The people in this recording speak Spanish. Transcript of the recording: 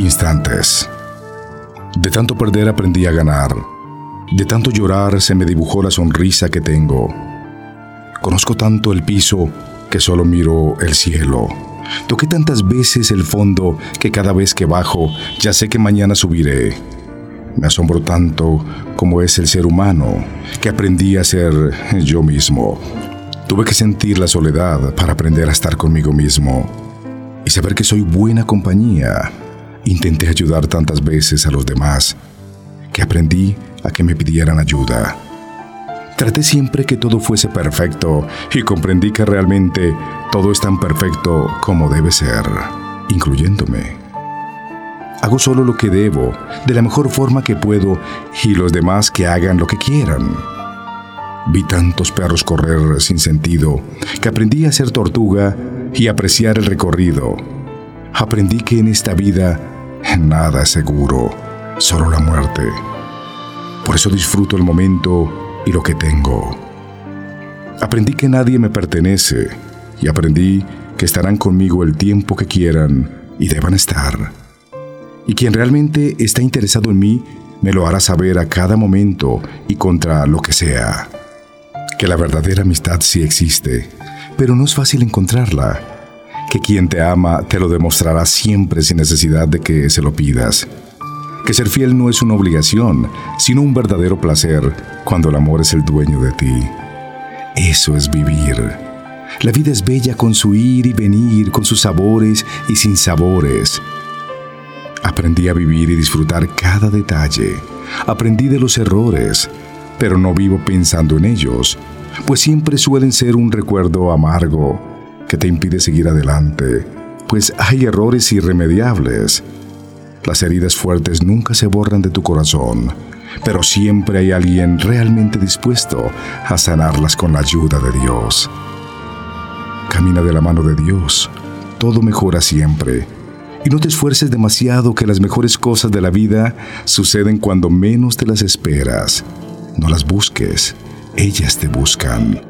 Instantes. De tanto perder aprendí a ganar. De tanto llorar se me dibujó la sonrisa que tengo. Conozco tanto el piso que solo miro el cielo. Toqué tantas veces el fondo que cada vez que bajo ya sé que mañana subiré. Me asombro tanto como es el ser humano que aprendí a ser yo mismo. Tuve que sentir la soledad para aprender a estar conmigo mismo y saber que soy buena compañía Intenté ayudar tantas veces a los demás que aprendí a que me pidieran ayuda. Traté siempre que todo fuese perfecto y comprendí que realmente todo es tan perfecto como debe ser, incluyéndome. Hago solo lo que debo, de la mejor forma que puedo, y los demás que hagan lo que quieran. Vi tantos perros correr sin sentido que aprendí a ser tortuga y apreciar el recorrido. Aprendí que en esta vida Nada es seguro, solo la muerte. Por eso disfruto el momento y lo que tengo. Aprendí que nadie me pertenece y aprendí que estarán conmigo el tiempo que quieran y deban estar. Y quien realmente está interesado en mí me lo hará saber a cada momento y contra lo que sea. Que la verdadera amistad sí existe, pero no es fácil encontrarla que quien te ama te lo demostrará siempre sin necesidad de que se lo pidas. Que ser fiel no es una obligación, sino un verdadero placer cuando el amor es el dueño de ti. Eso es vivir. La vida es bella con su ir y venir, con sus sabores y sin sabores. Aprendí a vivir y disfrutar cada detalle. Aprendí de los errores, pero no vivo pensando en ellos, pues siempre suelen ser un recuerdo amargo que te impide seguir adelante, pues hay errores irremediables. Las heridas fuertes nunca se borran de tu corazón, pero siempre hay alguien realmente dispuesto a sanarlas con la ayuda de Dios. Camina de la mano de Dios, todo mejora siempre. Y no te esfuerces demasiado que las mejores cosas de la vida suceden cuando menos te las esperas. No las busques, ellas te buscan.